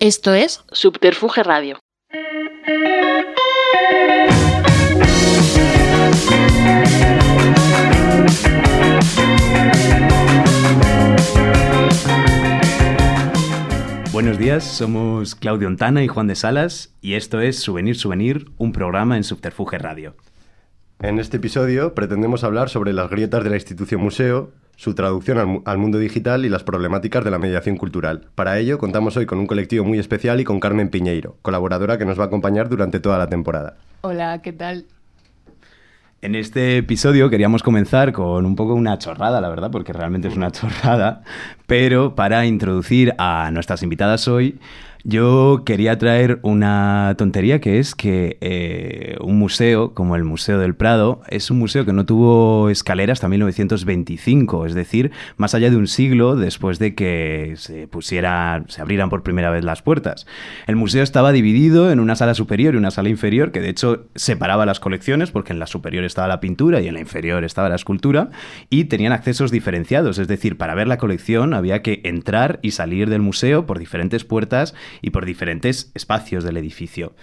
Esto es Subterfuge Radio. Buenos días, somos Claudio Ontana y Juan de Salas y esto es Souvenir Souvenir, un programa en Subterfuge Radio. En este episodio pretendemos hablar sobre las grietas de la institución museo, su traducción al, al, mundo digital y las problemáticas de la mediación cultural. Para ello contamos hoy con un colectivo muy especial y con Carmen Piñeiro, colaboradora que nos va a acompañar durante toda la temporada. Hola, ¿qué tal? En este episodio queríamos comenzar con un poco una chorrada, la verdad, porque realmente es una chorrada, pero para introducir a nuestras invitadas hoy, yo quería traer una tontería que es que eh, un museo como el Museo del Prado es un museo que no tuvo escaleras hasta 1925, es decir, más allá de un siglo después de que se pusiera, se abrieran por primera vez las puertas. El museo estaba dividido en una sala superior y una sala inferior que de hecho separaba las colecciones porque en la superior estaba la pintura y en la inferior estaba la escultura y tenían accesos diferenciados, es decir, para ver la colección había que entrar y salir del museo por diferentes puertas y por diferentes espacios del edificio.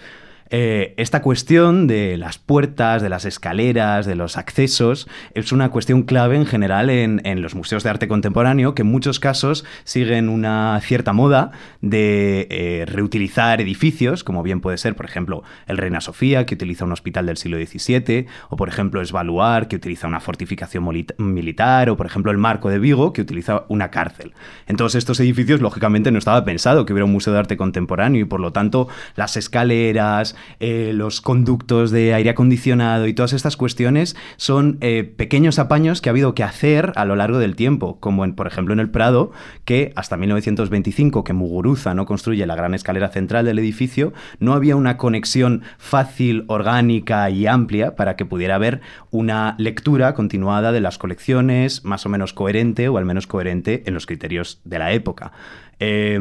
Eh, esta cuestión de las puertas, de las escaleras, de los accesos, es una cuestión clave en general en, los museos de arte contemporáneo, que en muchos casos siguen una cierta moda de eh, reutilizar edificios, como bien puede ser, por ejemplo, el Reina Sofía, que utiliza un hospital del siglo XVII, o por ejemplo, Esvaluar, que utiliza una fortificación militar, o por ejemplo, el Marco de Vigo, que utiliza una cárcel. En todos estos edificios, lógicamente, no estaba pensado que hubiera un museo de arte contemporáneo y por lo tanto las escaleras, eh, los conductos de aire acondicionado y todas estas cuestiones son eh, pequeños apaños que ha habido que hacer a lo largo del tiempo, como en, por ejemplo en el Prado, que hasta 1925, que Muguruza no construye la gran escalera central del edificio, no había una conexión fácil, orgánica y amplia para que pudiera haber una lectura continuada de las colecciones, más o menos coherente o al menos coherente en los criterios de la época. Eh,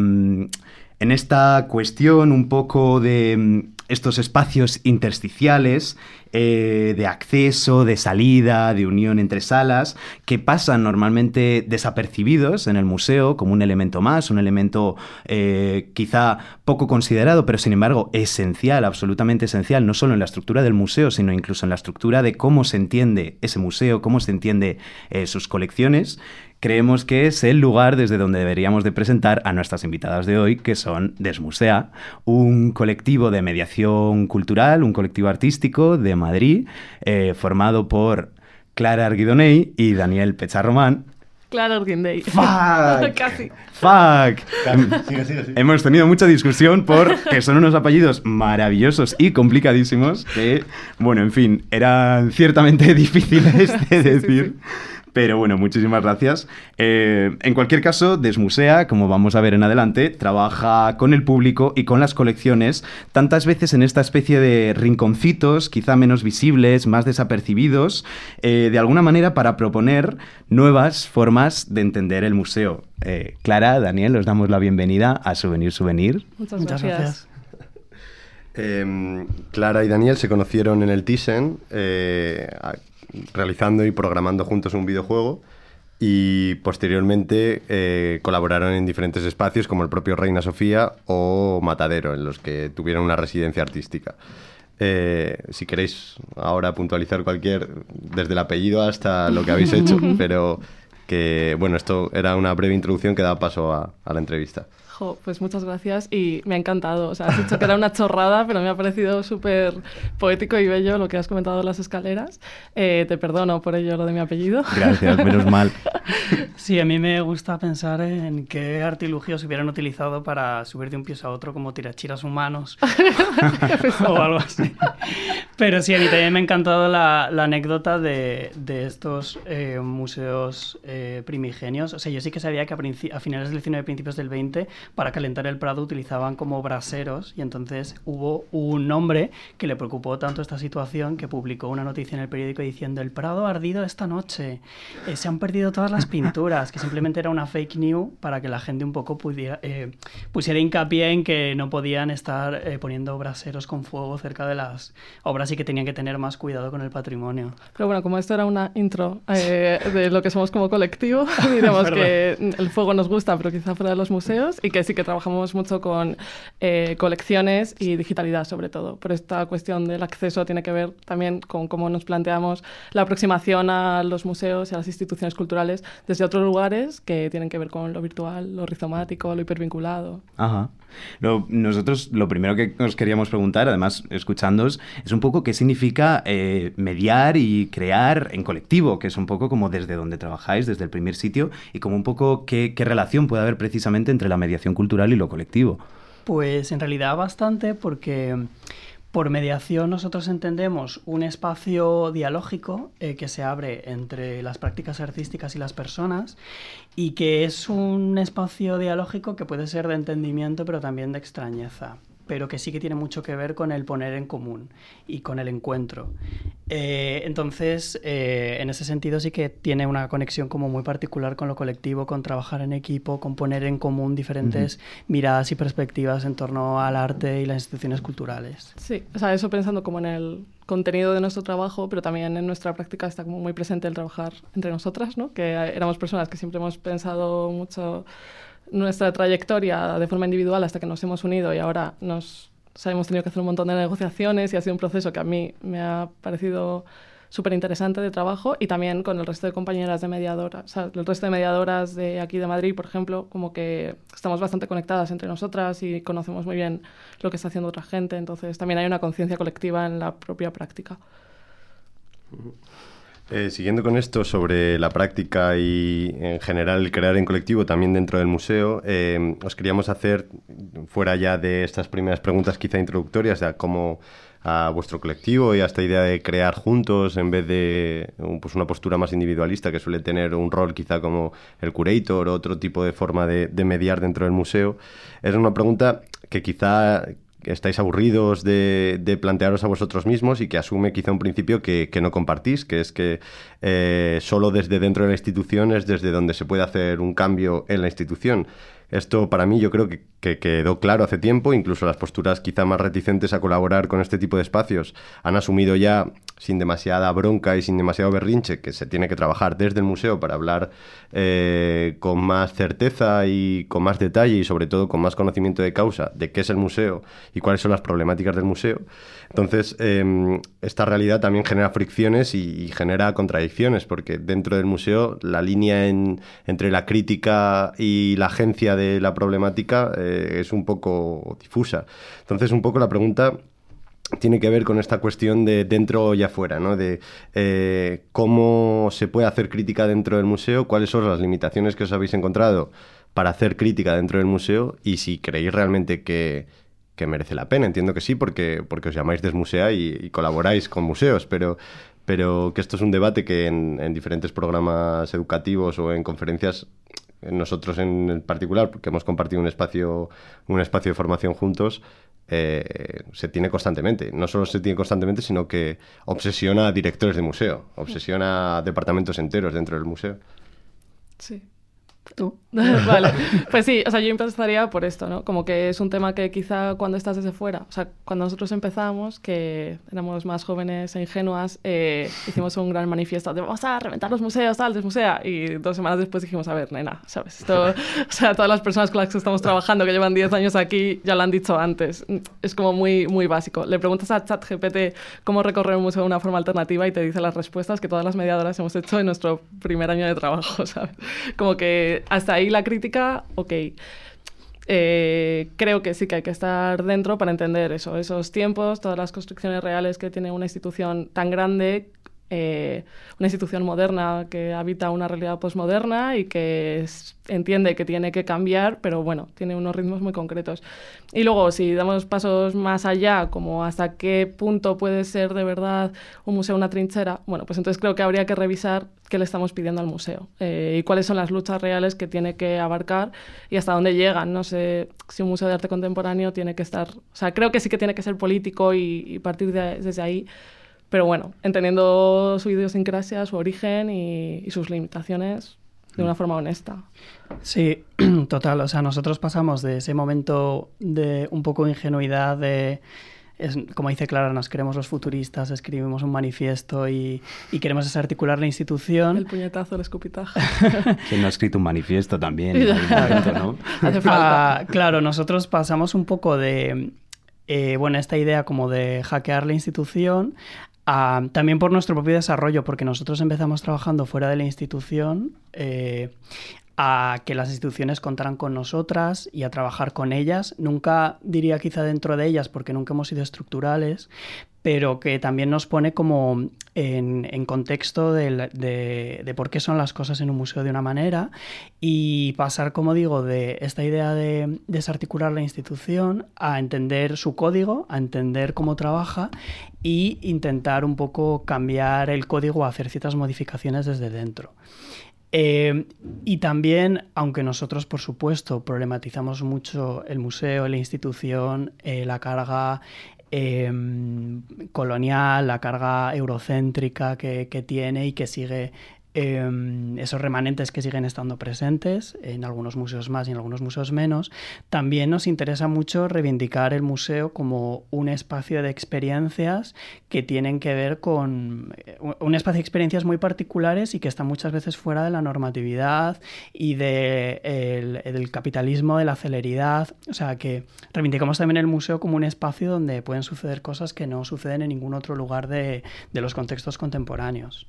en esta cuestión un poco de estos espacios intersticiales eh, de acceso, de salida, de unión entre salas, que pasan normalmente desapercibidos en el museo como un elemento más, un elemento eh, quizá poco considerado, pero sin embargo esencial, absolutamente esencial, no solo en la estructura del museo, sino incluso en la estructura de cómo se entiende ese museo, cómo se entiende eh, sus colecciones creemos que es el lugar desde donde deberíamos de presentar a nuestras invitadas de hoy, que son Desmusea, un colectivo de mediación cultural, un colectivo artístico de Madrid, eh, formado por Clara Arguidoney y Daniel Pecharromán. Clara Arguindey. ¡Fuck! Casi. ¡Fuck! Sigue, sigue, sigue. Hemos tenido mucha discusión porque son unos apellidos maravillosos y complicadísimos que, bueno, en fin, eran ciertamente difíciles de decir. Pero bueno, muchísimas gracias. Eh, en cualquier caso, Desmusea, como vamos a ver en adelante, trabaja con el público y con las colecciones, tantas veces en esta especie de rinconcitos, quizá menos visibles, más desapercibidos, eh, de alguna manera para proponer nuevas formas de entender el museo. Eh, Clara, Daniel, os damos la bienvenida a Souvenir Souvenir. Muchas, Muchas gracias. Eh, Clara y Daniel se conocieron en el Thyssen, eh, realizando y programando juntos un videojuego y posteriormente eh, colaboraron en diferentes espacios como el propio Reina Sofía o Matadero, en los que tuvieron una residencia artística. Eh, si queréis ahora puntualizar cualquier, desde el apellido hasta lo que habéis hecho, pero que bueno, esto era una breve introducción que da paso a, a la entrevista. Jo, pues muchas gracias y me ha encantado. O sea, has dicho que era una chorrada, pero me ha parecido súper poético y bello lo que has comentado de las escaleras. Eh, te perdono por ello lo de mi apellido. Gracias, menos mal. Sí, a mí me gusta pensar en qué artilugios hubieran utilizado para subir de un piso a otro como tirachiras humanos o algo así. Pero sí, a mí también me ha encantado la, la anécdota de, de estos eh, museos eh, primigenios. O sea, yo sí que sabía que a, a finales del 19 y principios del 20 para calentar el Prado utilizaban como braseros y entonces hubo un hombre que le preocupó tanto esta situación que publicó una noticia en el periódico diciendo el Prado ha ardido esta noche, eh, se han perdido todas las pinturas, que simplemente era una fake news para que la gente un poco pudiera, eh, pusiera hincapié en que no podían estar eh, poniendo braseros con fuego cerca de las obras sí que tenían que tener más cuidado con el patrimonio. Pero bueno, como esto era una intro eh, de lo que somos como colectivo, diremos que el fuego nos gusta, pero quizá fuera de los museos, y que sí que trabajamos mucho con eh, colecciones y digitalidad sobre todo. Por esta cuestión del acceso tiene que ver también con cómo nos planteamos la aproximación a los museos y a las instituciones culturales desde otros lugares que tienen que ver con lo virtual, lo rizomático, lo hipervinculado. Ajá. Nosotros lo primero que os queríamos preguntar, además escuchándoos, es un poco qué significa eh, mediar y crear en colectivo, que es un poco como desde donde trabajáis, desde el primer sitio, y como un poco qué, qué relación puede haber precisamente entre la mediación cultural y lo colectivo. Pues en realidad bastante porque por mediación nosotros entendemos un espacio dialógico eh, que se abre entre las prácticas artísticas y las personas y que es un espacio dialógico que puede ser de entendimiento pero también de extrañeza pero que sí que tiene mucho que ver con el poner en común y con el encuentro. Eh, entonces, eh, en ese sentido sí que tiene una conexión como muy particular con lo colectivo, con trabajar en equipo, con poner en común diferentes miradas y perspectivas en torno al arte y las instituciones culturales. Sí, o sea, eso pensando como en el contenido de nuestro trabajo, pero también en nuestra práctica está como muy presente el trabajar entre nosotras, ¿no? Que éramos personas que siempre hemos pensado mucho nuestra trayectoria de forma individual hasta que nos hemos unido y ahora nos hemos tenido que hacer un montón de negociaciones y ha sido un proceso que a mí me ha parecido súper interesante de trabajo y también con el resto de compañeras de mediadoras, o sea, el resto de mediadoras de aquí de Madrid, por ejemplo, como que estamos bastante conectadas entre nosotras y conocemos muy bien lo que está haciendo otra gente, entonces también hay una conciencia colectiva en la propia práctica. Eh, siguiendo con esto sobre la práctica y en general el crear en colectivo también dentro del museo, eh, os queríamos hacer, fuera ya de estas primeras preguntas quizá introductorias, de cómo a vuestro colectivo y a esta idea de crear juntos en vez de pues una postura más individualista que suele tener un rol quizá como el curator o otro tipo de forma de, de mediar dentro del museo. Es una pregunta que quizá estáis aburridos de, de, plantearos a vosotros mismos y que asume quizá un principio que, que no compartís, que es que eh, solo desde dentro de la institución es desde donde se puede hacer un cambio en la institución. Esto para mí yo creo que, que, quedó claro hace tiempo, incluso las posturas quizá más reticentes a colaborar con este tipo de espacios han asumido ya sin demasiada bronca y sin demasiado berrinche, que se tiene que trabajar desde el museo para hablar eh, con más certeza y con más detalle y sobre todo con más conocimiento de causa de qué es el museo y cuáles son las problemáticas del museo. Entonces, em, esta realidad también genera fricciones y, genera contradicciones, porque dentro del museo la línea entre la crítica y la agencia de la problemática eh, es un poco difusa. Entonces, un poco la pregunta tiene que ver con esta cuestión de dentro y afuera, ¿no? de eh, cómo se puede hacer crítica dentro del museo, cuáles son las limitaciones que os habéis encontrado para hacer crítica dentro del museo y si creéis realmente que, que merece la pena. Entiendo que sí, porque, porque os llamáis Desmusea y, colaboráis con museos, pero, pero que esto es un debate que en diferentes programas educativos o en conferencias nosotros en particular, porque hemos compartido un espacio, un espacio de formación juntos, eh, se tiene constantemente. No solo se tiene constantemente, sino que obsesiona a directores de museo, obsesiona a departamentos enteros dentro del museo. Sí. Tú. vale. Pues sí, o sea, yo empezaría por esto, ¿no? Como que es un tema que quizá cuando estás desde fuera, o sea, cuando nosotros empezamos, que éramos más jóvenes e ingenuas, eh, hicimos un gran manifiesto de vamos a reventar los museos, tal, desmusea. Y dos semanas después dijimos, a ver, nena, ¿sabes? Esto, o sea, todas las personas con las que estamos trabajando, que llevan 10 años aquí, ya lo han dicho antes. Es como muy, muy básico. Le preguntas a ChatGPT cómo recorrer un museo de una forma alternativa y te dice las respuestas que todas las mediadoras hemos hecho en nuestro primer año de trabajo, ¿sabes? Como que hasta ahí la crítica, ok. Eh, creo que sí que hay que estar dentro para entender eso, esos tiempos, todas las construcciones reales que tiene una institución tan grande eh, una institución moderna que habita una realidad posmoderna y que entiende que tiene que cambiar, pero bueno, tiene unos ritmos muy concretos. Y luego, si damos pasos más allá, como hasta qué punto puede ser de verdad un museo una trinchera, bueno, pues entonces creo que habría que revisar qué le estamos pidiendo al museo eh, y cuáles son las luchas reales que tiene que abarcar y hasta dónde llegan. No sé si un museo de arte contemporáneo tiene que estar, o sea, creo que sí que tiene que ser político y, partir de, desde ahí pero bueno, entendiendo su idiosincrasia, su origen y, sus limitaciones de una forma honesta. Sí, total. O sea, nosotros pasamos de ese momento de un poco ingenuidad de es, como dice Clara, nos queremos los futuristas, escribimos un manifiesto y, y queremos desarticular la institución. El puñetazo, el escupitajo. ¿Quién no ha escrito un manifiesto también? momento, ¿no? Hace falta. Ah, claro, nosotros pasamos un poco de eh, bueno, esta idea como de hackear la institución, también por nuestro propio desarrollo, porque nosotros empezamos trabajando fuera de la institución, eh, a que las instituciones contaran con nosotras y a trabajar con ellas. Nunca diría quizá dentro de ellas, porque nunca hemos sido estructurales, pero que también nos pone como en, contexto de, por qué son las cosas en un museo de una manera y pasar, como digo, de esta idea de desarticular la institución a entender su código, a entender cómo trabaja e intentar un poco cambiar el código, hacer ciertas modificaciones desde dentro. Eh, y también, aunque nosotros, por supuesto, problematizamos mucho el museo, la institución, eh, la carga Em, colonial, la carga eurocéntrica que, tiene y que sigue Em, esos remanentes que siguen estando presentes, en algunos museos más y en algunos museos menos, también nos interesa mucho reivindicar el museo como un espacio de experiencias que tienen que ver con eh, un espacio de experiencias muy particulares y que están muchas veces fuera de la normatividad y de del capitalismo, de la celeridad. O sea, que reivindicamos también el museo como un espacio donde pueden suceder cosas que no suceden en ningún otro lugar de, de los contextos contemporáneos.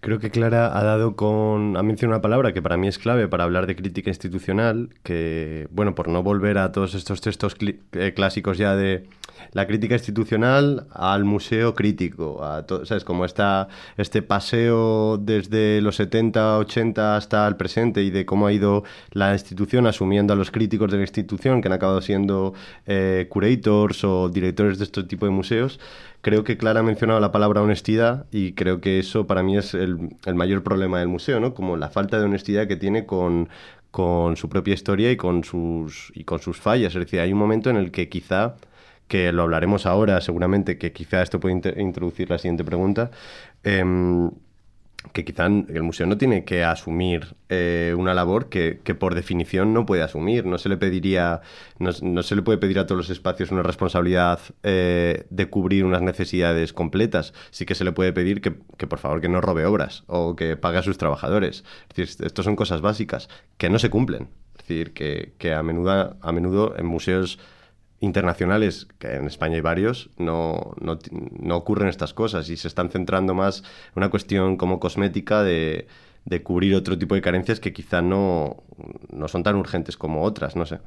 Creo que Clara ha dado con. ha mencionado una palabra que para mí es clave para hablar de crítica institucional, que, bueno, por no volver a todos estos textos eh, clásicos ya de la crítica institucional al museo crítico, a ¿sabes? Como está este paseo desde los 70, 80 hasta el presente y de cómo ha ido la institución asumiendo a los críticos de la institución que han acabado siendo eh, curators o directores de este tipo de museos creo que Clara ha mencionado la palabra honestidad y creo que eso para mí es el, mayor problema del museo, ¿no? Como la falta de honestidad que tiene con, con su propia historia y con sus, y con sus fallas. Es decir, hay un momento en el que quizá que lo hablaremos ahora, seguramente que quizá esto puede introducir la siguiente pregunta, em, que quizá el museo no tiene que asumir eh, una labor que, por definición no puede asumir. No se le pediría, no, se le puede pedir a todos los espacios una responsabilidad eh, de cubrir unas necesidades completas. Sí que se le puede pedir que, por favor que no robe obras o que pague a sus trabajadores. Es decir, estas son cosas básicas que no se cumplen. Es decir, que, que a, menudo, a menudo en museos internacionales, que en España hay varios, no, no, no, ocurren estas cosas y se están centrando más en una cuestión como cosmética de, de cubrir otro tipo de carencias que quizá no, no son tan urgentes como otras, no sé.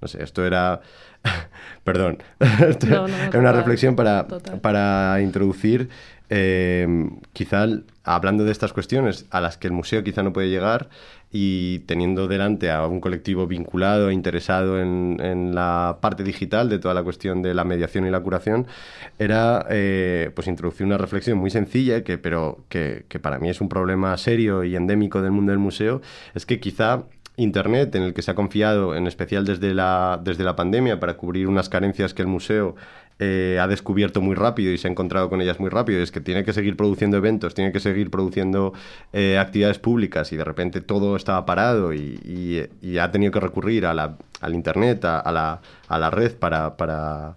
No sé, esto era. Perdón. era una reflexión para, para introducir, eh, quizá hablando de estas cuestiones a las que el museo quizá no puede llegar, y teniendo delante a un colectivo vinculado e interesado en, la parte digital de toda la cuestión de la mediación y la curación, era eh, pues introducir una reflexión muy sencilla, que, pero que, que para mí es un problema serio y endémico del mundo del museo, es que quizá Internet, en el que se ha confiado, en especial desde la, desde la pandemia, para cubrir unas carencias que el museo eh, ha descubierto muy rápido y se ha encontrado con ellas muy rápido, es que tiene que seguir produciendo eventos, tiene que seguir produciendo eh, actividades públicas y de repente todo estaba parado y, ha tenido que recurrir a la, al Internet, a, la, a la red para,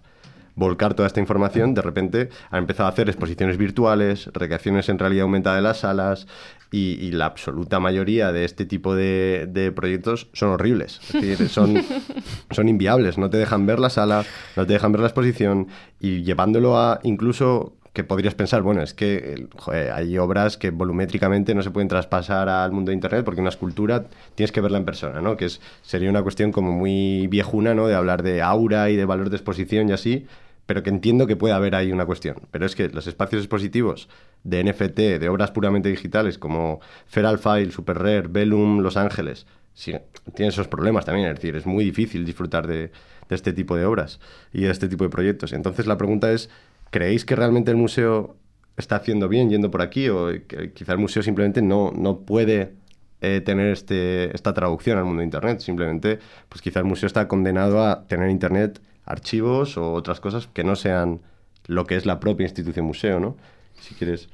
volcar toda esta información, de repente ha empezado a hacer exposiciones virtuales, recreaciones en realidad aumentada de las salas, y, la absoluta mayoría de este tipo de, proyectos son horribles. Es decir, son, son inviables. No te dejan ver la sala, no te dejan ver la exposición y llevándolo a incluso que podrías pensar, bueno, es que hay obras que volumétricamente no se pueden traspasar al mundo de Internet porque una escultura tienes que verla en persona, ¿no? Que es, sería una cuestión como muy viejuna, ¿no? De hablar de aura y de valor de exposición y así, pero que entiendo que puede haber ahí una cuestión. Pero es que los espacios expositivos de NFT, de obras puramente digitales como Feral File, Super Rare, Vellum, Los Ángeles, sí, tienen esos problemas también. Es decir, es muy difícil disfrutar de, este tipo de obras y de este tipo de proyectos. Entonces la pregunta es, ¿creéis que realmente el museo está haciendo bien yendo por aquí o que quizá el museo simplemente no, no puede eh, tener este, esta traducción al mundo de Internet? Simplemente, pues quizá el museo está condenado a tener Internet archivos o otras cosas que no sean lo que es la propia institución museo, ¿no? Si quieres...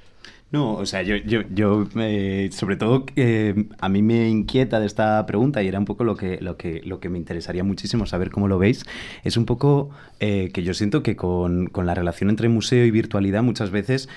No, o sea, yo, yo, yo eh, sobre todo, eh, a mí me inquieta de esta pregunta y era un poco lo que, lo que, lo que me interesaría muchísimo saber cómo lo veis. Es un poco eh, que yo siento que con, con, la relación entre museo y virtualidad muchas veces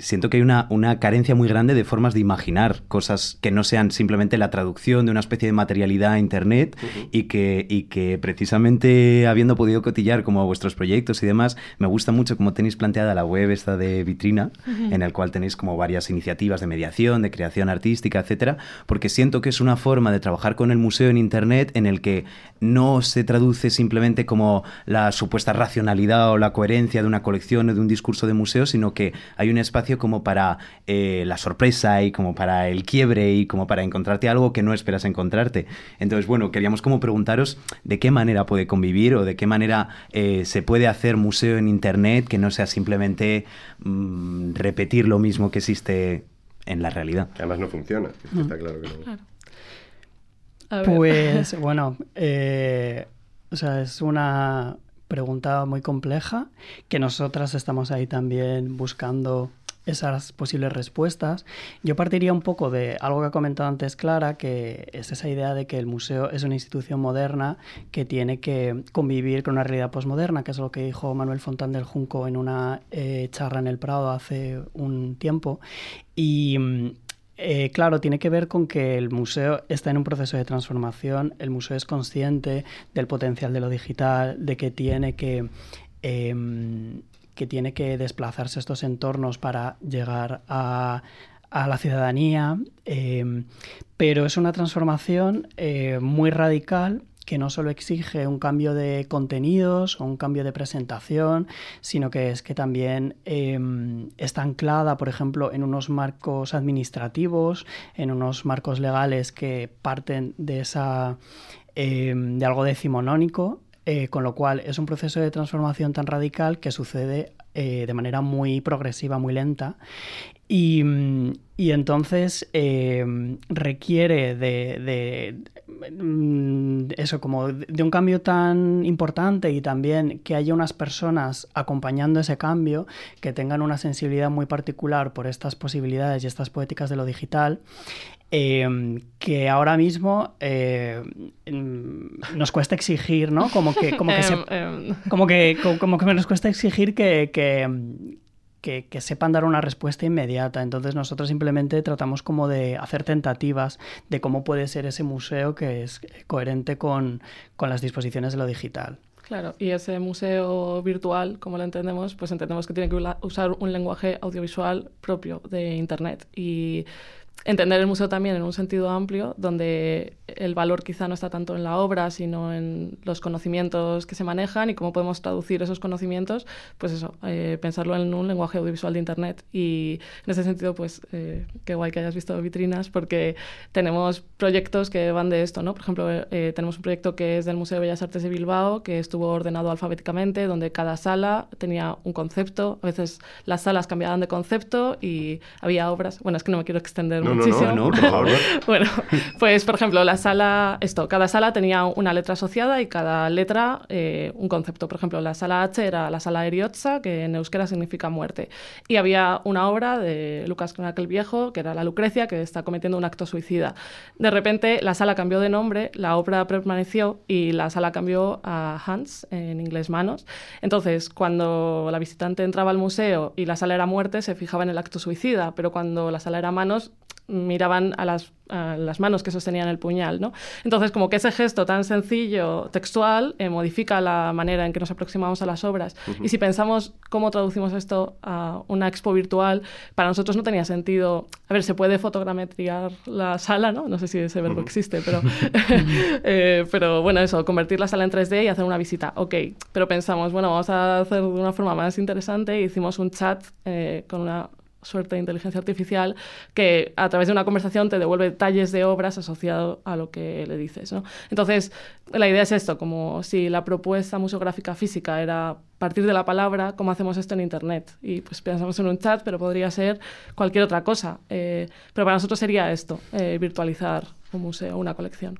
siento que hay una, una, carencia muy grande de formas de imaginar cosas que no sean simplemente la traducción de una especie de materialidad a Internet y, que, y que precisamente habiendo podido cotillar como vuestros proyectos y demás, me gusta mucho cómo tenéis planteada la web esta de vitrina, en el cual tenéis como varias iniciativas de mediación, de creación artística, etcétera, porque siento que es una forma de trabajar con el museo en Internet en el que no se traduce simplemente como la supuesta racionalidad o la coherencia de una colección o de un discurso de museo, sino que hay un espacio como para eh, la sorpresa y como para el quiebre y como para encontrarte algo que no esperas encontrarte. Entonces, bueno, queríamos como preguntaros de qué manera puede convivir o de qué manera eh, se puede hacer museo en Internet que no sea simplemente mm, repetir lo mismo que existe en la realidad. además no funciona, está claro que no. Pues bueno, eh, o sea, es una pregunta muy compleja que nosotras estamos ahí también buscando esas posibles respuestas. Yo partiría un poco de algo que ha comentado antes Clara, que es esa idea de que el museo es una institución moderna que tiene que convivir con una realidad posmoderna, que es lo que dijo Manuel Fontán del Junco en una eh, charla en el Prado hace un tiempo. Y mm, eh, claro, tiene que ver con que el museo está en un proceso de transformación, el museo es consciente del potencial de lo digital, de que tiene que... Em, que tiene que desplazarse estos entornos para llegar a, la ciudadanía, em, pero es una transformación eh, muy radical que no solo exige un cambio de contenidos o un cambio de presentación, sino que es que también em, está anclada, por ejemplo, en unos marcos administrativos, en unos marcos legales que parten de esa em, de algo decimonónico eh, con lo cual es un proceso de transformación tan radical que sucede eh, de manera muy progresiva, muy lenta. Y, entonces eh, requiere de, mm, eso, como de un cambio tan importante y también que haya unas personas acompañando ese cambio que tengan una sensibilidad muy particular por estas posibilidades y estas poéticas de lo digital Em, que ahora mismo eh, nos cuesta exigir, ¿no? Como que, como que, em, em. como que, como, que nos cuesta exigir que, que, que, sepan dar una respuesta inmediata. Entonces nosotros simplemente tratamos como de hacer tentativas de cómo puede ser ese museo que es coherente con, con las disposiciones de lo digital. Claro, y ese museo virtual, como lo entendemos, pues entendemos que tiene que usar un lenguaje audiovisual propio de Internet. Y entender el museo también en un sentido amplio, donde el valor quizá no está tanto en la obra, sino en los conocimientos que se manejan y cómo podemos traducir esos conocimientos, pues eso, eh, pensarlo en un lenguaje audiovisual de Internet. Y en ese sentido, pues eh, qué guay que hayas visto vitrinas, porque tenemos proyectos que van de esto, ¿no? Por ejemplo, eh, tenemos un proyecto que es del Museo de Bellas Artes de Bilbao, que estuvo ordenado alfabéticamente, donde cada sala tenía un concepto, a veces las salas cambiaban de concepto y había obras, bueno, es que no me quiero extender no, No, no, por favor. bueno, pues por ejemplo, la sala, esto, cada sala tenía una letra asociada y cada letra eh, un concepto. Por ejemplo, la sala H era la sala Eriotza, que en euskera significa muerte. Y había una obra de Lucas el Viejo, que era la Lucrecia, que está cometiendo un acto suicida. De repente, la sala cambió de nombre, la obra permaneció y la sala cambió a Hans, en inglés manos. Entonces, cuando la visitante entraba al museo y la sala era muerte, se fijaba en el acto suicida, pero cuando la sala era manos, miraban a las, las, manos que sostenían el puñal. ¿no? Entonces, como que ese gesto tan sencillo, textual, eh, modifica la manera en que nos aproximamos a las obras. Y si pensamos cómo traducimos esto a una expo virtual, para nosotros no tenía sentido, a ver, se puede fotogrametriar la sala, ¿no? No sé si ese verbo existe, pero, eh, pero bueno, eso, convertir la sala en 3D y hacer una visita, ok. Pero pensamos, bueno, vamos a hacer de una forma más interesante, hicimos un chat eh, con una suerte de inteligencia artificial que a través de una conversación te devuelve detalles de obras asociado a lo que le dices. ¿no? Entonces, la idea es esto, como si la propuesta museográfica física era partir de la palabra, ¿cómo hacemos esto en Internet? Y pues pensamos en un chat, pero podría ser cualquier otra cosa. Eh, pero para nosotros sería esto, eh, virtualizar un museo, una colección.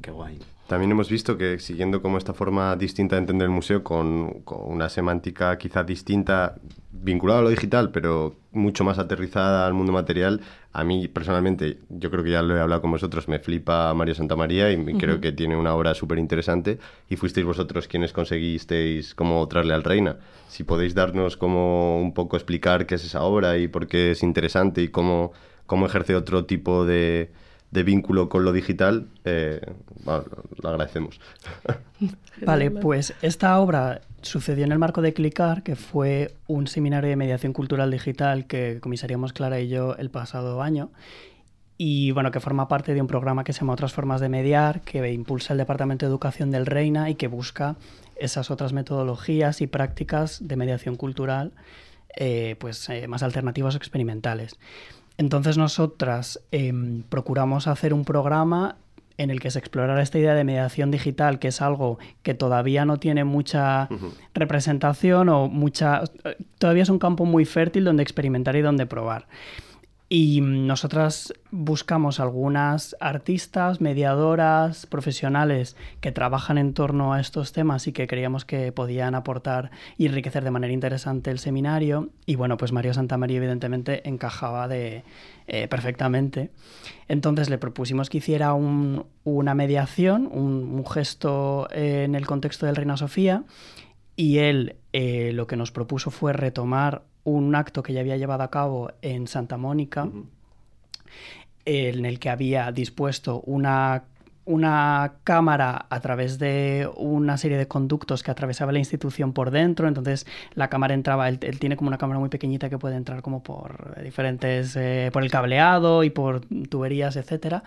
Qué guay. También hemos visto que siguiendo como esta forma distinta de entender el museo, con, con una semántica quizá distinta, vinculada a lo digital, pero mucho más aterrizada al mundo material, a mí personalmente, yo creo que ya lo he hablado con vosotros, me flipa Mario Santamaría y creo que tiene una obra súper interesante y fuisteis vosotros quienes conseguisteis como traerle al Reina. Si podéis darnos como un poco explicar qué es esa obra y por qué es interesante y cómo, cómo ejerce otro tipo de, de vínculo con lo digital, eh, agradecemos. Vale, pues esta obra sucedió en el marco de Clicar, que fue un seminario de mediación cultural digital que comisaríamos Clara y yo el pasado año. Y bueno, que forma parte de un programa que se llama Otras Formas de Mediar, que impulsa el Departamento de Educación del Reina y que busca esas otras metodologías y prácticas de mediación cultural eh, pues, eh, más alternativas o experimentales. Entonces nosotras em, procuramos hacer un programa en el que se explorara esta idea de mediación digital, que es algo que todavía no tiene mucha representación o mucha... Todavía es un campo muy fértil donde experimentar y donde probar. Y nosotras buscamos algunas artistas, mediadoras, profesionales que trabajan en torno a estos temas y que creíamos que podían aportar y enriquecer de manera interesante el seminario. Y bueno, pues María Santamaría evidentemente encajaba de, eh, perfectamente. Entonces le propusimos que hiciera una mediación, un, gesto en el contexto del Reina Sofía. Y él eh, lo que nos propuso fue retomar un acto que ya había llevado a cabo en Santa Mónica, en el que había dispuesto una, una cámara a través de una serie de conductos que atravesaba la institución por dentro, entonces la cámara entraba, él, tiene como una cámara muy pequeñita que puede entrar como por diferentes, eh, por el cableado y por tuberías, etcétera.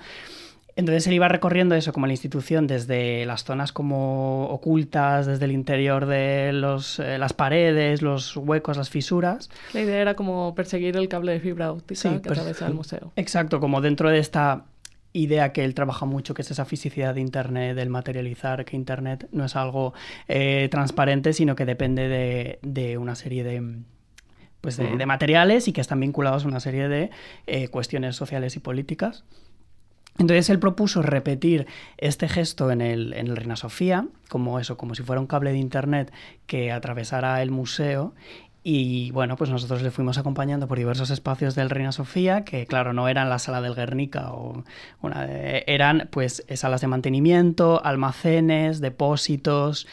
Entonces él iba recorriendo eso como la institución desde las zonas como ocultas, desde el interior de los, eh, las paredes, los huecos, las fisuras. La idea era como perseguir el cable de fibra óptica que atraviesa el museo. Exacto, como dentro de esta idea que él trabaja mucho, que es esa fisicidad de Internet, del materializar, que Internet no es algo eh, transparente, sino que depende de, de una serie de, pues de, materiales y que están vinculados a una serie de eh, cuestiones sociales y políticas. Entonces él propuso repetir este gesto en el, en el Reina Sofía, como eso, como si fuera un cable de internet que atravesara el museo. Y bueno, pues nosotros le fuimos acompañando por diversos espacios del Reina Sofía, que claro, no eran la sala del Guernica o una eran pues salas de mantenimiento, almacenes, depósitos,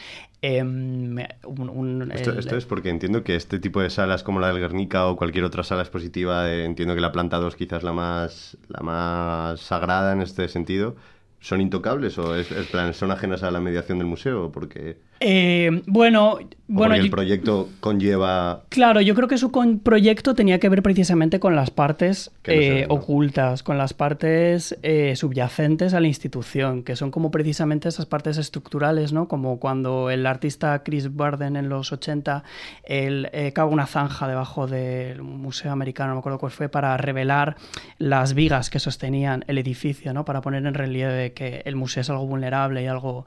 Em, esto, es porque entiendo que este tipo de salas como la del Guernica o cualquier otra sala expositiva, entiendo que la planta 2 quizás la más, la más sagrada en este sentido, ¿son intocables o es, plan, son ajenas a la mediación del museo? Porque... Eh, bueno, bueno, el proyecto conlleva... Claro, yo creo que su proyecto tenía que ver precisamente con las partes eh, ocultas, con las partes eh, subyacentes a la institución, que son como precisamente esas partes estructurales, ¿no? Como cuando el artista Chris Barden en los 80 él, eh, una zanja debajo del Museo Americano, no me acuerdo cuál fue, para revelar las vigas que sostenían el edificio, ¿no? Para poner en relieve que el museo es algo vulnerable y algo,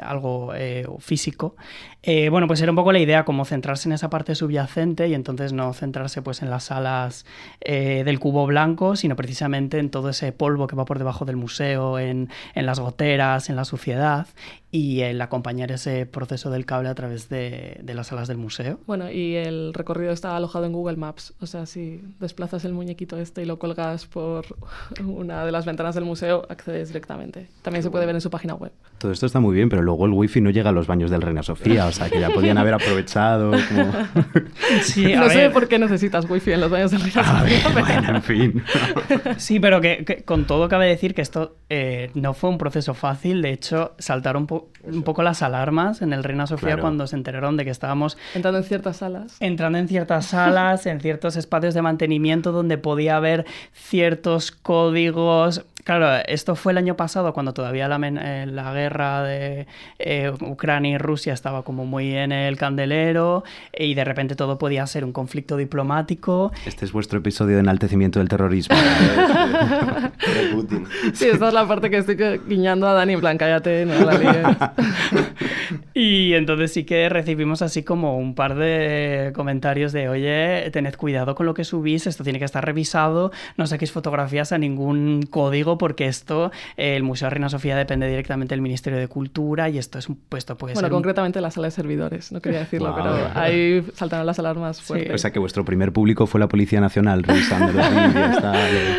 algo físico. Eh, bueno, pues era un poco la idea, como centrarse en esa parte subyacente y entonces no centrarse pues en las salas eh, del cubo blanco, sino precisamente en todo ese polvo que va por debajo del museo, en, en las goteras, en la suciedad y el acompañar ese proceso del cable a través de, las salas del museo. Bueno, y el recorrido está alojado en Google Maps, o sea, si desplazas el muñequito este y lo colgas por una de las ventanas del museo, accedes directamente. También se puede ver en su página web. Todo esto está muy bien, pero luego el wifi no llega a los baños del Reina Sofía, o sea, que ya podían haber aprovechado. no sé por qué necesitas wifi en los baños del Reina Sofía. Bueno, en fin. sí, pero que, con todo cabe decir que esto eh, no fue un proceso fácil, de hecho, saltaron un un poco las alarmas en el Reina Sofía cuando se enteraron de que estábamos... Entrando en ciertas salas. Entrando en ciertas salas, en ciertos espacios de mantenimiento donde podía haber ciertos códigos Claro, esto fue el año pasado cuando todavía la, eh, la guerra de eh, Ucrania y Rusia estaba como muy en el candelero y de repente todo podía ser un conflicto diplomático. Este es vuestro episodio de enaltecimiento del terrorismo. sí, esta es la parte que estoy guiñando a Dani en plan, cállate, no la líes. Y entonces sí que recibimos así como un par de comentarios de, oye, tened cuidado con lo que subís, esto tiene que estar revisado, no saquéis fotografías a ningún código porque esto, el Museo Reina Sofía depende directamente del Ministerio de Cultura y esto es un puesto puede bueno, ser... concretamente la sala de servidores, no quería decirlo, pero ahí saltaron las alarmas fuertes. O sea que vuestro primer público fue la Policía Nacional revisando los vídeos.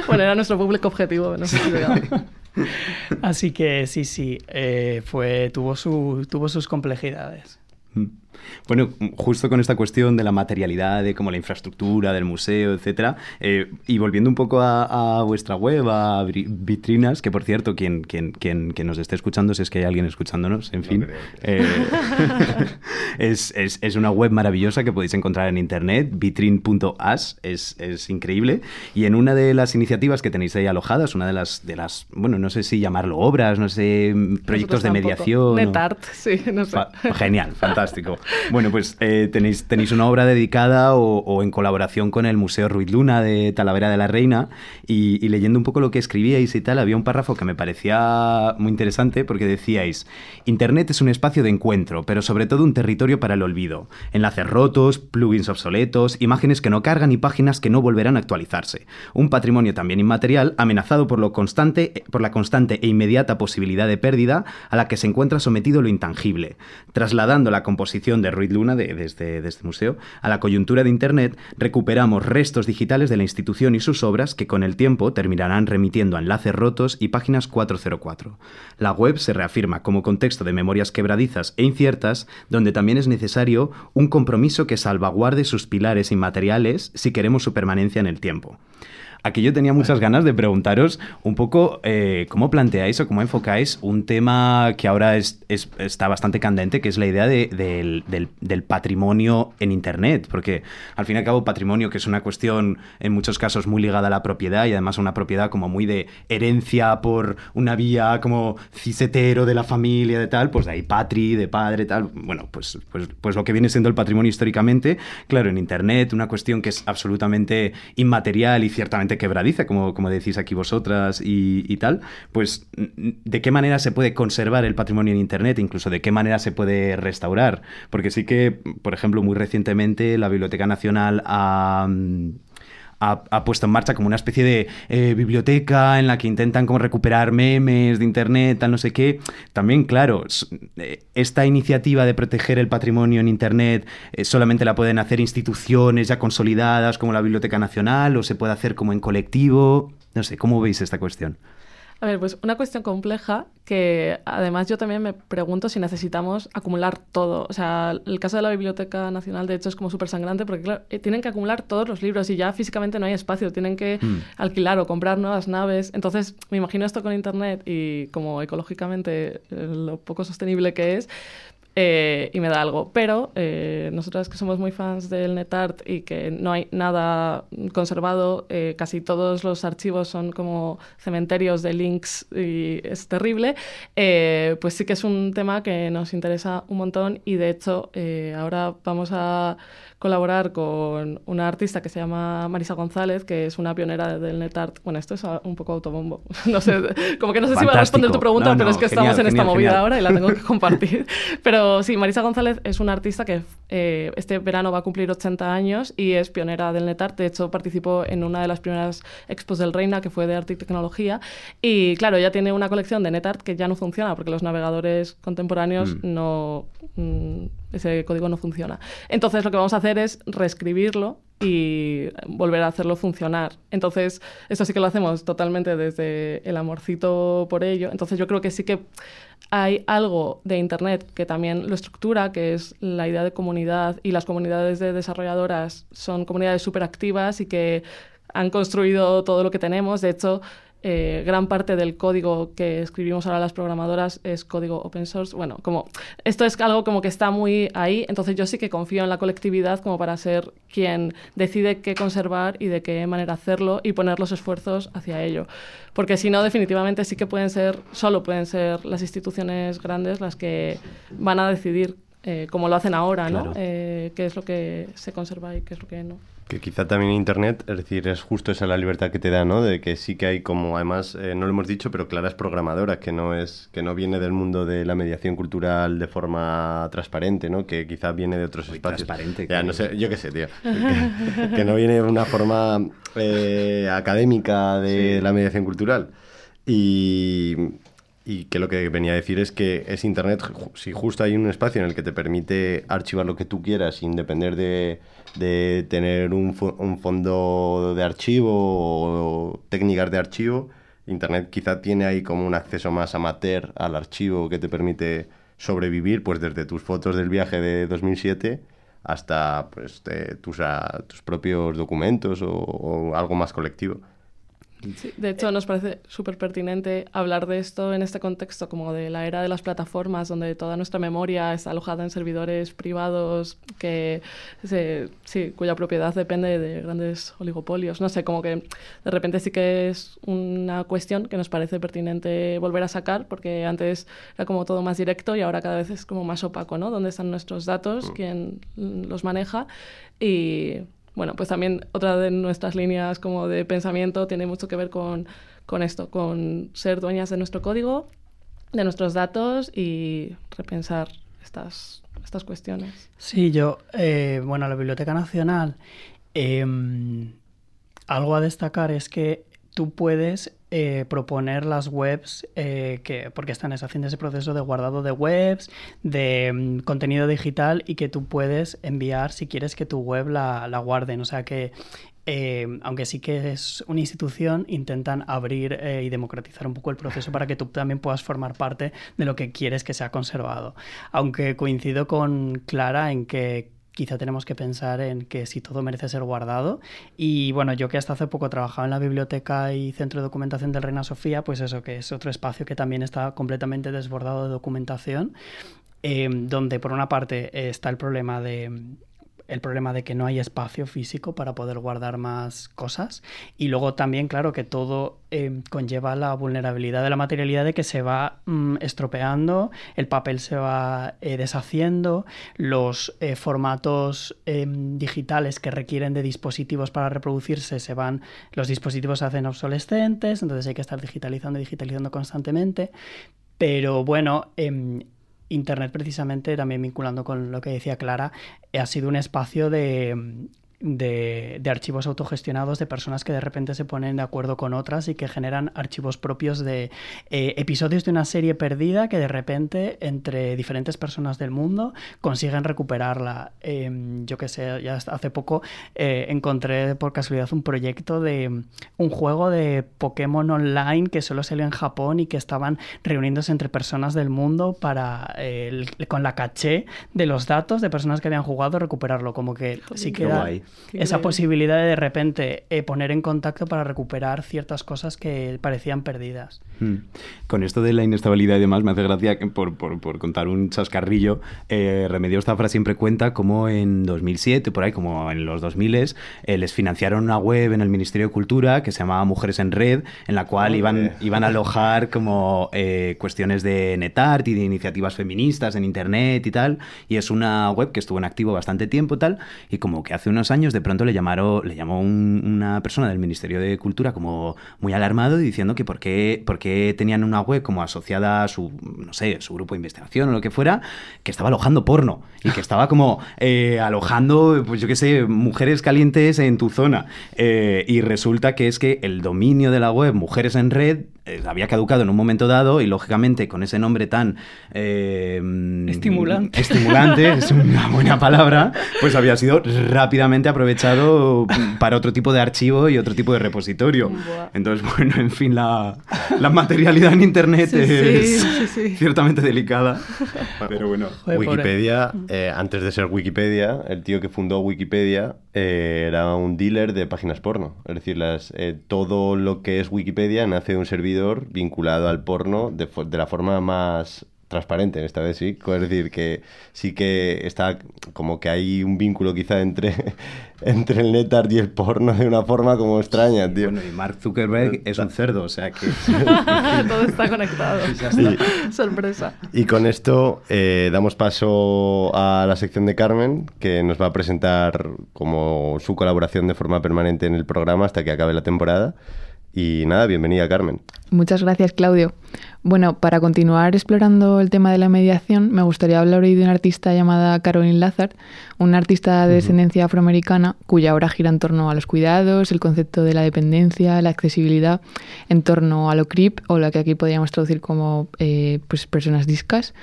Bueno, era nuestro público objetivo, no sé si Así que sí, sí, eh, fue, tuvo, su, tuvo sus complejidades. Mm. Bueno, justo con esta cuestión de la materialidad, de como la infraestructura del museo, etcétera, eh, y volviendo un poco a, vuestra web, a Vitrinas, que por cierto, quien, quien, quien, nos esté escuchando, si es que hay alguien escuchándonos, en fin, eh, es, es, es, una web maravillosa que podéis encontrar en internet, vitrin.as, es, es increíble, y en una de las iniciativas que tenéis ahí alojadas, una de las, de las bueno, no sé si llamarlo obras, no sé, proyectos de mediación. Netart, sí, no sé. genial, fantástico. Bueno, pues eh, tenéis, tenéis una obra dedicada o, en colaboración con el Museo Ruiz Luna de Talavera de la Reina y, leyendo un poco lo que escribíais y tal, había un párrafo que me parecía muy interesante porque decíais, Internet es un espacio de encuentro, pero sobre todo un territorio para el olvido. Enlaces rotos, plugins obsoletos, imágenes que no cargan y páginas que no volverán a actualizarse. Un patrimonio también inmaterial amenazado por, lo constante, por la constante e inmediata posibilidad de pérdida a la que se encuentra sometido lo intangible, trasladando la composición de Ruiz Luna, de, este, este, museo, a la coyuntura de Internet, recuperamos restos digitales de la institución y sus obras que con el tiempo terminarán remitiendo a enlaces rotos y páginas 404. La web se reafirma como contexto de memorias quebradizas e inciertas, donde también es necesario un compromiso que salvaguarde sus pilares inmateriales si queremos su permanencia en el tiempo. Aquí yo tenía muchas ganas de preguntaros un poco eh, cómo planteáis o cómo enfocáis un tema que ahora es, está bastante candente, que es la idea del, del, patrimonio en Internet, porque al fin y al cabo patrimonio, que es una cuestión en muchos casos muy ligada a la propiedad y además una propiedad como muy de herencia por una vía como cisetero de la familia, de tal, pues de ahí patri, de padre, tal, bueno, pues, pues, pues lo que viene siendo el patrimonio históricamente, claro, en Internet, una cuestión que es absolutamente inmaterial y ciertamente quebradiza, como, como decís aquí vosotras y, tal, pues de qué manera se puede conservar el patrimonio en Internet, incluso de qué manera se puede restaurar. Porque sí que, por ejemplo, muy recientemente la Biblioteca Nacional ha ha, puesto en marcha como una especie de eh, biblioteca en la que intentan como recuperar memes de internet, tal no sé qué. También, claro, eh, esta iniciativa de proteger el patrimonio en internet eh, solamente la pueden hacer instituciones ya consolidadas como la Biblioteca Nacional o se puede hacer como en colectivo. No sé, ¿cómo veis esta cuestión? A ver, pues una cuestión compleja que además yo también me pregunto si necesitamos acumular todo. O sea, el caso de la Biblioteca Nacional de hecho es como súper sangrante porque claro, eh, tienen que acumular todos los libros y ya físicamente no hay espacio, tienen que hmm. alquilar o comprar nuevas naves. Entonces, me imagino esto con Internet y como ecológicamente eh, lo poco sostenible que es, eh, y me da algo. Pero eh, nosotras que somos muy fans del NetArt y que no hay nada conservado, eh, casi todos los archivos son como cementerios de links y es terrible, pues sí que es un tema que nos interesa un montón y de hecho ahora vamos a colaborar con una artista que se llama Marisa González, que es una pionera del NetArt. Bueno, esto es un poco autobombo. No sé, como que no sé si va a responder tu pregunta, pero es que estamos en esta movida ahora y la tengo que compartir. pero sí, Marisa González es una artista que eh, este verano va a cumplir 80 años y es pionera del NetArt. De hecho, participó en una de las primeras expos del Reina, que fue de arte y tecnología. Y claro, ella tiene una colección de NetArt que ya no funciona porque los navegadores contemporáneos mm. no... Mm, ese código no funciona. Entonces lo que vamos a hacer es reescribirlo y volver a hacerlo funcionar. Entonces, esto sí que lo hacemos totalmente desde el amorcito por ello. Entonces, yo creo que sí que hay algo de Internet que también lo estructura, que es la idea de comunidad y las comunidades de desarrolladoras son comunidades súper activas y que han construido todo lo que tenemos. De hecho, eh, gran parte del código que escribimos ahora las programadoras es código open source. Bueno, como esto es algo como que está muy ahí, entonces yo sí que confío en la colectividad como para ser quien decide qué conservar y de qué manera hacerlo y poner los esfuerzos hacia ello. Porque si no, definitivamente sí que pueden ser, solo pueden ser las instituciones grandes las que van a decidir, eh, como lo hacen ahora, ¿no? Eh, qué es lo que se conserva y qué es lo que no. Que quizá también Internet, es decir, es justo esa la libertad que te da, ¿no? De que sí que hay como, además, eh, no lo hemos dicho, pero Clara es programadora, que no es, que no viene del mundo de la mediación cultural de forma transparente, ¿no? Que quizá viene de otros espacios. Transparente. Ya, no sé, yo qué sé, tío. que, que no viene de una forma eh, académica de la mediación cultural. Y, y que lo que venía a decir es que es Internet, si justo hay un espacio en el que te permite archivar lo que tú quieras sin depender de, de tener un, un, fondo de archivo o técnicas de archivo, Internet quizá tiene ahí como un acceso más amateur al archivo que te permite sobrevivir, pues desde tus fotos del viaje de 2007 hasta pues tus, a, tus propios documentos o algo más colectivo. Sí, de hecho, nos parece súper pertinente hablar de esto en este contexto, como de la era de las plataformas, donde toda nuestra memoria está alojada en servidores privados que se, sí, cuya propiedad depende de grandes oligopolios. No sé, como que de repente sí que es una cuestión que nos parece pertinente volver a sacar, porque antes era como todo más directo y ahora cada vez es como más opaco, ¿no? ¿Dónde están nuestros datos? Mm. ¿Quién los maneja? Y bueno, pues también otra de nuestras líneas como de pensamiento tiene mucho que ver con, con esto, con ser dueñas de nuestro código, de nuestros datos y repensar estas, estas cuestiones. Sí, yo, eh, bueno, la Biblioteca Nacional, eh, algo a destacar es que tú puedes eh, proponer las webs eh, que porque están haciendo ese proceso de guardado de webs, de mm, contenido digital y que tú puedes enviar si quieres que tu web la, la guarden. O sea que eh, aunque sí que es una institución, intentan abrir y democratizar un poco el proceso para que tú también puedas formar parte de lo que quieres que sea conservado. Aunque coincido con Clara en que quizá tenemos que pensar en que si todo merece ser guardado. Y bueno, yo que hasta hace poco trabajaba en la biblioteca y centro de documentación del Reina Sofía, pues eso que es otro espacio que también está completamente desbordado de documentación, eh, donde por una parte está el problema de el problema de que no hay espacio físico para poder guardar más cosas. Y luego también claro que todo eh, conlleva la vulnerabilidad de la materialidad de que se va mm, estropeando el papel se va eh, deshaciendo los eh, formatos em, digitales que requieren de dispositivos para reproducirse se van los dispositivos se hacen obsolescentes entonces hay que estar digitalizando y digitalizando constantemente. Pero bueno em, Internet precisamente, también vinculando con lo que decía Clara, ha sido un espacio de de, archivos autogestionados de personas que de repente se ponen de acuerdo con otras y que generan archivos propios de eh, episodios de una serie perdida que de repente entre diferentes personas del mundo consiguen recuperarla. Em, yo que sé, ya hace poco eh, encontré por casualidad un proyecto de un juego de Pokémon online que solo salió en Japón y que estaban reuniéndose entre personas del mundo para con la caché de los datos de personas que habían jugado recuperarlo. Como que sí queda esa posibilidad de de repente eh, poner en contacto para recuperar ciertas cosas que parecían perdidas. Hmm. Con esto de la inestabilidad y demás, me hace gracia, que por, por, por contar un chascarrillo, eh, Remedios Zafra siempre cuenta cómo en 2007, por ahí, como en los 2000, eh, les financiaron una web en el Ministerio de Cultura que se llamaba Mujeres en Red, en la cual iban, iban a alojar como eh, cuestiones de NetArt y de iniciativas feministas en Internet y tal, y es una web que estuvo en activo bastante tiempo tal, y como que hace unos años de pronto le llamaron, le llamó una persona del Ministerio de Cultura como muy alarmado diciendo que por qué, por qué tenían una web como asociada a su, no sé, su grupo de investigación o lo que fuera, que estaba alojando porno y que estaba como eh, alojando, pues yo qué sé, mujeres calientes en tu zona. Eh, y resulta que es que el dominio de la web Mujeres en Red eh, había caducado en un momento dado y lógicamente con ese nombre tan estimulante. estimulante, es una buena palabra, pues había sido rápidamente aprovechado para otro tipo de archivo y otro tipo de repositorio. Entonces, bueno, en fin, la, la materialidad en Internet es ciertamente delicada. Pero bueno. Wikipedia, eh, antes de ser Wikipedia, el tío que fundó Wikipedia eh, era un dealer de páginas porno. Es decir, las, eh, todo lo que es Wikipedia nace de un servidor vinculado al porno de, de la forma más transparente, esta vez sí. Es decir, que sí que está como que hay un vínculo quizá entre, entre el netart y el porno de una forma como extraña, tío. Bueno, y Mark Zuckerberg es un cerdo, o sea que... Todo está conectado. Sorpresa. Y con esto eh, damos paso a la sección de Carmen, que nos va a presentar como su colaboración de forma permanente en el programa hasta que acabe la temporada. Y nada, bienvenida Carmen. Muchas gracias Claudio. Bueno, para continuar explorando el tema de la mediación, me gustaría hablar hoy de una artista llamada Caroline Lazar, una artista de descendencia afroamericana cuya obra gira en torno a los cuidados, el concepto de la dependencia, la accesibilidad, en torno a lo CRIP o lo que aquí podríamos traducir como eh, pues, personas discas.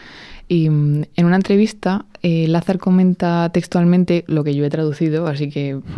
Y mm, en una entrevista, eh, Lázaro comenta textualmente lo que yo he traducido, así que...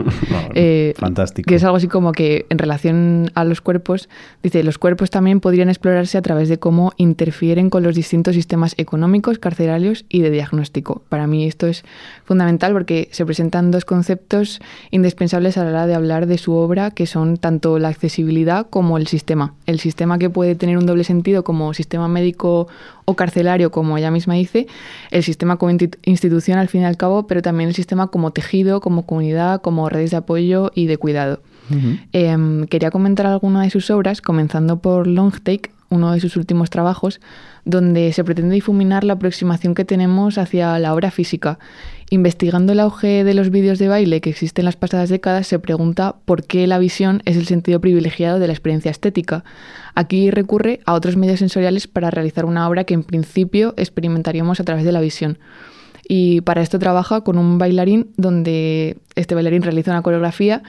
Eh, fantástico. Que es algo así como que en relación a los cuerpos, dice, los cuerpos también podrían explorarse a través de cómo interfieren con los distintos sistemas económicos, carcelarios y de diagnóstico. Para mí esto es fundamental porque se presentan dos conceptos indispensables a la hora de hablar de su obra, que son tanto la accesibilidad como el sistema. El sistema que puede tener un doble sentido como sistema médico o carcelario, como ella misma dice, el sistema como institución al fin y al cabo, pero también el sistema como tejido, como comunidad, como redes de apoyo y de cuidado. Em, quería comentar alguna de sus obras, comenzando por Long Take, uno de sus últimos trabajos, donde se pretende difuminar la aproximación que tenemos hacia la obra física. Investigando el auge de los vídeos de baile que existen en las pasadas décadas, se pregunta por qué la visión es el sentido privilegiado de la experiencia estética. Aquí recurre a otros medios sensoriales para realizar una obra que en principio experimentaríamos a través de la visión y para esto trabaja con un bailarín donde este bailarín realiza una coreografía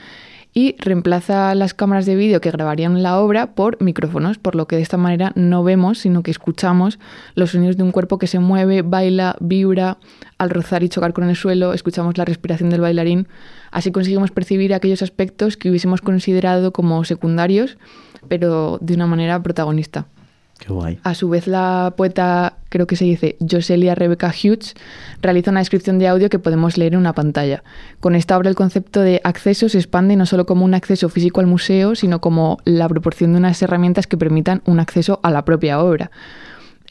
y reemplaza las cámaras de vídeo que grabarían la obra por micrófonos, por lo que de esta manera no vemos, sino que escuchamos los sonidos de un cuerpo que se mueve, baila, vibra, al rozar y chocar con el suelo, escuchamos la respiración del bailarín, así conseguimos percibir aquellos aspectos que hubiésemos considerado como secundarios, pero de una manera protagonista. A su vez, la poeta, creo que se dice Joselia Rebecca Hughes, realiza una descripción de audio que podemos leer en una pantalla. Con esta obra el concepto de acceso se expande no solo como un acceso físico al museo, sino como la proporción de unas herramientas que permitan un acceso a la propia obra.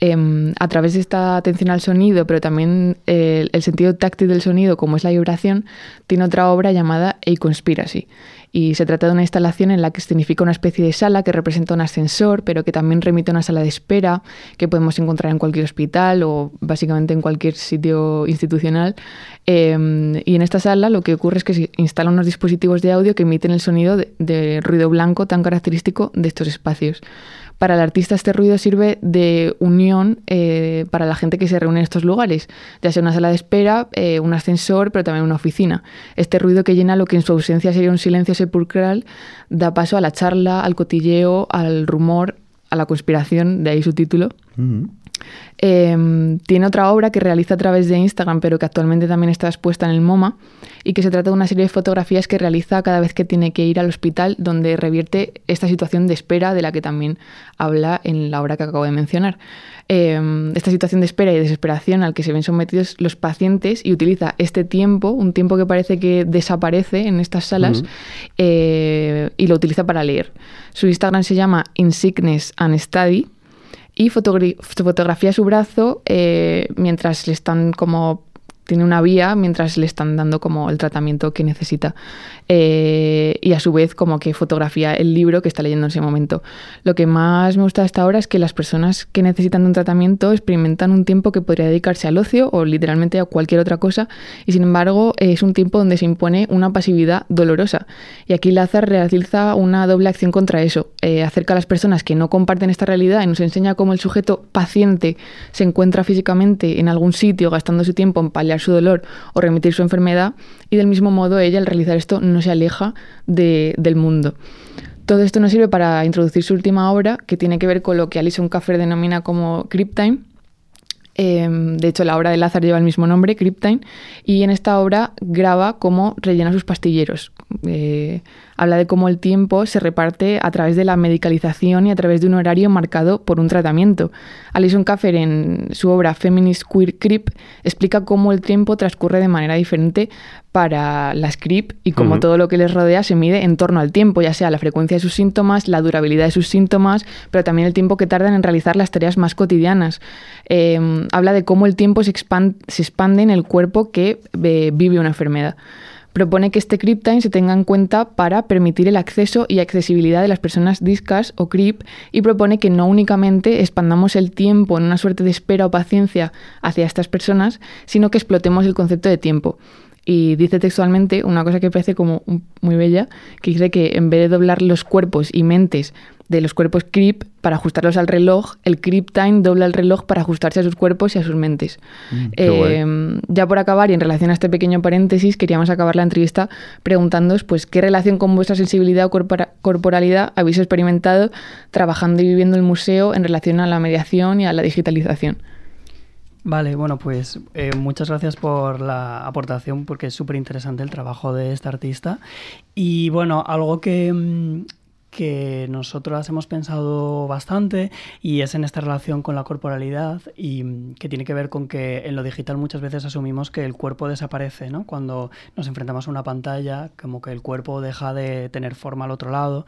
Em, a través de esta atención al sonido, pero también el, el sentido táctil del sonido, como es la vibración, tiene otra obra llamada A Conspiracy y se trata de una instalación en la que significa una especie de sala que representa un ascensor, pero que también remite a una sala de espera que podemos encontrar en cualquier hospital o básicamente en cualquier sitio institucional. Em, y en esta sala lo que ocurre es que se instalan unos dispositivos de audio que emiten el sonido de ruido blanco tan característico de estos espacios. Para el artista este ruido sirve de unión eh, para la gente que se reúne en estos lugares, ya sea una sala de espera, eh, un ascensor, pero también una oficina. Este ruido que llena lo que en su ausencia sería un silencio sepulcral da paso a la charla, al cotilleo, al rumor, a la conspiración, de ahí su título. Em, tiene otra obra que realiza a través de Instagram, pero que actualmente también está expuesta en el MoMA, y que se trata de una serie de fotografías que realiza cada vez que tiene que ir al hospital, donde revierte esta situación de espera de la que también habla en la obra que acabo de mencionar. Em, esta situación de espera y desesperación al que se ven sometidos los pacientes y utiliza este tiempo, un tiempo que parece que desaparece en estas salas, eh, y lo utiliza para leer. Su Instagram se llama In Sickness and Study y fotografía su brazo eh, mientras le están como tiene una vía mientras le están dando como el tratamiento que necesita. Eh, y a su vez como que fotografía el libro que está leyendo en ese momento. Lo que más me gusta hasta ahora es que las personas que necesitan un tratamiento experimentan un tiempo que podría dedicarse al ocio o literalmente a cualquier otra cosa y sin embargo es un tiempo donde se impone una pasividad dolorosa. Y aquí Lazar realiza una doble acción contra eso. Eh, acerca a las personas que no comparten esta realidad y nos enseña cómo el sujeto paciente se encuentra físicamente en algún sitio gastando su tiempo en paliar su dolor o remitir su enfermedad y del mismo modo ella al realizar esto no se aleja del mundo. Todo esto nos sirve para introducir su última obra que tiene que ver con lo que Alison Caffer denomina como Cryptime. Em, de hecho, la obra de Lázaro lleva el mismo nombre, Cryptime, y en esta obra graba cómo rellena sus pastilleros, eh, habla de cómo el tiempo se reparte a través de la medicalización y a través de un horario marcado por un tratamiento. Alison Kaffer, en su obra Feminist Queer Creep, explica cómo el tiempo transcurre de manera diferente para las CRIP y cómo todo lo que les rodea se mide en torno al tiempo, ya sea la frecuencia de sus síntomas, la durabilidad de sus síntomas, pero también el tiempo que tardan en realizar las tareas más cotidianas. Em, habla de cómo el tiempo se, se expande en el cuerpo que eh, vive una enfermedad propone que este CRIP time se tenga en cuenta para permitir el acceso y accesibilidad de las personas discas o CRIP y propone que no únicamente expandamos el tiempo en una suerte de espera o paciencia hacia estas personas, sino que explotemos el concepto de tiempo. Y dice textualmente una cosa que parece como muy bella, que dice que en vez de doblar los cuerpos y mentes de los cuerpos creep para ajustarlos al reloj, el creep time dobla el reloj para ajustarse a sus cuerpos y a sus mentes. Mm, eh, ya por acabar, y en relación a este pequeño paréntesis, queríamos acabar la entrevista preguntándoos pues, qué relación con vuestra sensibilidad o corporalidad habéis experimentado trabajando y viviendo el museo en relación a la mediación y a la digitalización. Vale, bueno, pues eh, muchas gracias por la aportación porque es súper interesante el trabajo de esta artista. Y bueno, algo que, mm, que hemos pensado bastante y es en esta relación con la corporalidad y que tiene que ver con que en lo digital muchas veces asumimos que el cuerpo desaparece, ¿no? Cuando nos enfrentamos a una pantalla, como que el cuerpo deja de tener forma al otro lado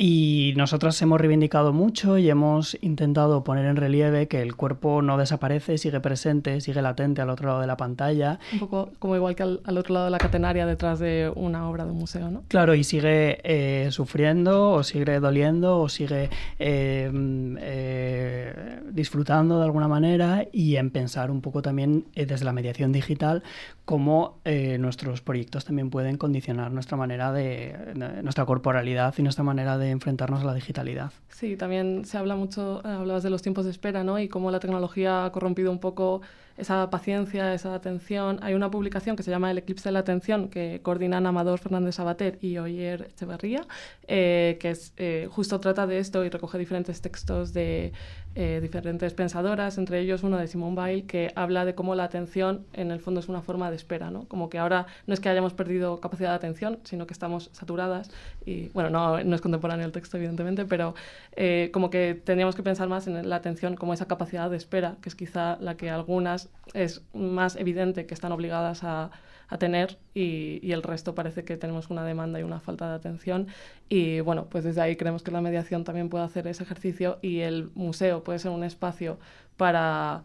y nosotros hemos reivindicado mucho y hemos intentado poner en relieve que el cuerpo no desaparece, sigue presente, sigue latente al otro lado de la pantalla. Un poco como igual que al, otro lado de la catenaria detrás de una obra de un museo, ¿no? Claro, y sigue eh, sufriendo o sigue doliendo o sigue eh, eh, disfrutando de alguna manera y en pensar un poco también desde la mediación digital cómo nuestros proyectos también pueden condicionar nuestra manera de, nuestra corporalidad y nuestra manera de enfrentarnos a la digitalidad. Sí, también se habla mucho, eh, hablabas de los tiempos de espera, ¿no? Y cómo la tecnología ha corrompido un poco esa paciencia, esa atención. Hay una publicación que se llama El eclipse de la atención que coordinan Amador Fernández Sabater y Oyer Echeverría, eh, que es, eh, justo trata de esto y recoge diferentes textos de eh, diferentes pensadoras, entre ellos uno de Simone Weil, que habla de cómo la atención en el fondo es una forma de espera, ¿no? Como que ahora no es que hayamos perdido capacidad de atención, sino que estamos saturadas y, bueno, no, no es contemporáneo el texto, evidentemente, pero eh, como que tendríamos que pensar más en la atención como esa capacidad de espera, que es quizá la que algunas es más evidente que están obligadas a a tener y, el resto parece que tenemos una demanda y una falta de atención. Y bueno, pues desde ahí creemos que la mediación también puede hacer ese ejercicio y el museo puede ser un espacio para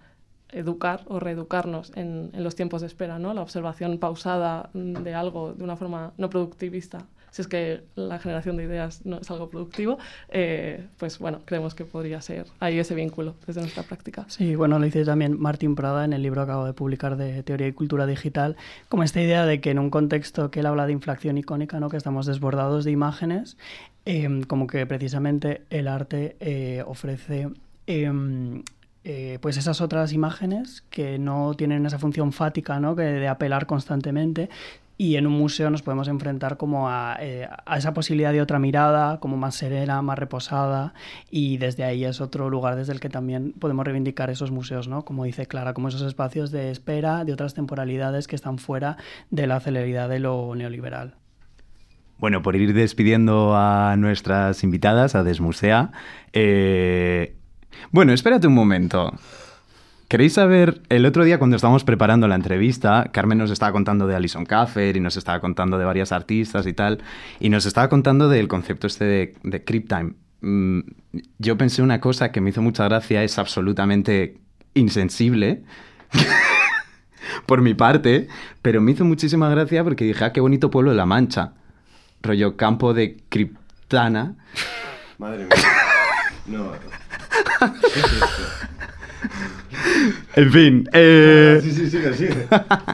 educar o reeducarnos en, en los tiempos de espera, ¿no? La observación pausada de algo de una forma no productivista si es que la generación de ideas no es algo productivo, eh, pues bueno, creemos que podría ser ahí ese vínculo desde nuestra práctica. Sí, bueno, lo dice también Martín Prada en el libro que acabo de publicar de Teoría y Cultura Digital, como esta idea de que en un contexto que él habla de inflación icónica, ¿no? que estamos desbordados de imágenes, em, como que precisamente el arte eh, ofrece... Em, eh, pues esas otras imágenes que no tienen esa función fática ¿no? que de apelar constantemente, y en un museo nos podemos enfrentar como eh, a, esa posibilidad de otra mirada, como más serena, más reposada, y desde ahí es otro lugar desde el que también podemos reivindicar esos museos, ¿no? Como dice Clara, como esos espacios de espera de otras temporalidades que están fuera de la celeridad de lo neoliberal. Bueno, por ir despidiendo a nuestras invitadas, a Desmusea, eh... bueno, espérate un momento. ¿Queréis saber? El otro día, cuando estábamos preparando la entrevista, Carmen nos estaba contando de Alison Kaffer y nos estaba contando de varias artistas y tal, y nos estaba contando del concepto este de, de Creep Time. Mm, yo pensé una cosa que me hizo mucha gracia, es absolutamente insensible. por mi parte, pero me hizo muchísima gracia porque dije, ah, qué bonito pueblo de La Mancha. Rollo campo de Criptana. Madre mía. No. ¿Qué es esto? En fin. Eh... Sí, sí, sigue, sigue.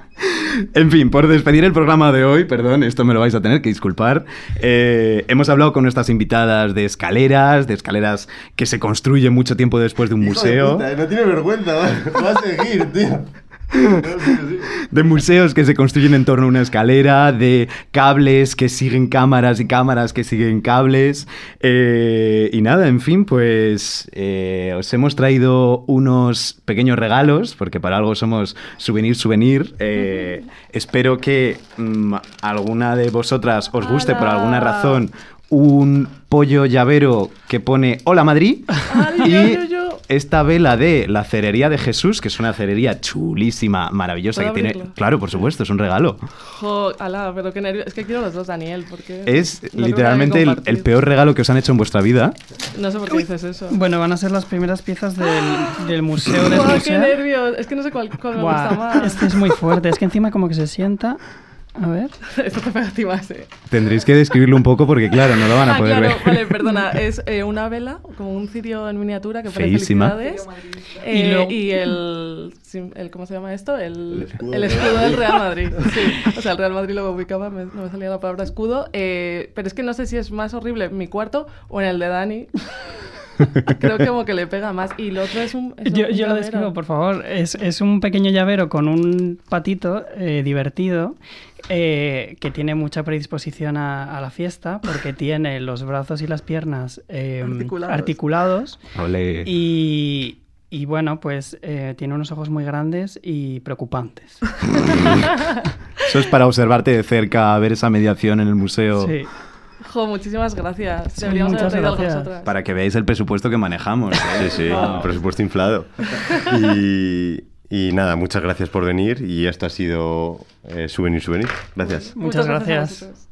en fin, por despedir el programa de hoy, perdón, esto me lo vais a tener que disculpar. Eh, hemos hablado con nuestras invitadas de escaleras, de escaleras que se construyen mucho tiempo después de un museo. no tiene vergüenza, va, a seguir, tío. de museos que se construyen en torno a una escalera, de cables que siguen cámaras y cámaras que siguen cables. Eh, y nada, en fin, pues eh, os hemos traído unos pequeños regalos, porque para algo somos souvenir, souvenir. Eh, espero que mm, alguna de vosotras os guste por alguna razón un pollo llavero que pone Hola Madrid Ay, y yo, yo, yo. Esta vela de la cerería de Jesús, que es una cerería chulísima, maravillosa, que ¿Puedo tiene... Claro, por supuesto, es un regalo. Jo, ala, pero qué nervios. Es que quiero los dos, Daniel, porque... Es no literalmente el, peor regalo que os han hecho en vuestra vida. No sé por qué dices eso. Bueno, van a ser las primeras piezas del, del museo de qué nervios. Es que no sé cuál, cuál me gusta más. este es muy fuerte. Es que encima como que se sienta... A ver. Esto te pega a ti más, eh. Tendréis que describirlo un poco porque, claro, no lo van a Ah, poder claro, ver. vale, perdona. Es eh, una vela, como un cirio en miniatura que Feísima. felicidades. Y Eh, luego- y el, el- ¿Cómo se llama esto? El, El escudo. el escudo del Real Madrid. Sí. O sea, el Real Madrid lo ubicaba, me- no me salía la palabra escudo. eh, pero es que no sé si es más horrible en mi cuarto o en el de Dani. Creo que como que le pega más. Y lo otro es un. es Yo, un yo lo describo, por favor. Es, es un pequeño llavero con un patito eh, divertido eh, que tiene mucha predisposición a, a la fiesta porque tiene los brazos y las piernas eh, Articulados. y, y bueno, pues eh, tiene unos ojos muy grandes y preocupantes. Eso es para observarte de cerca, ver esa mediación en el museo, Sí. Jo, muchísimas gracias. Sí, Deberíamos haber muchas traído algo gracias. para que veáis el presupuesto que manejamos. ¿eh? Sí, sí, Wow. un presupuesto inflado. Y, y nada, muchas gracias por venir y esto ha sido eh, Souvenir Souvenir. Gracias. Muchas gracias.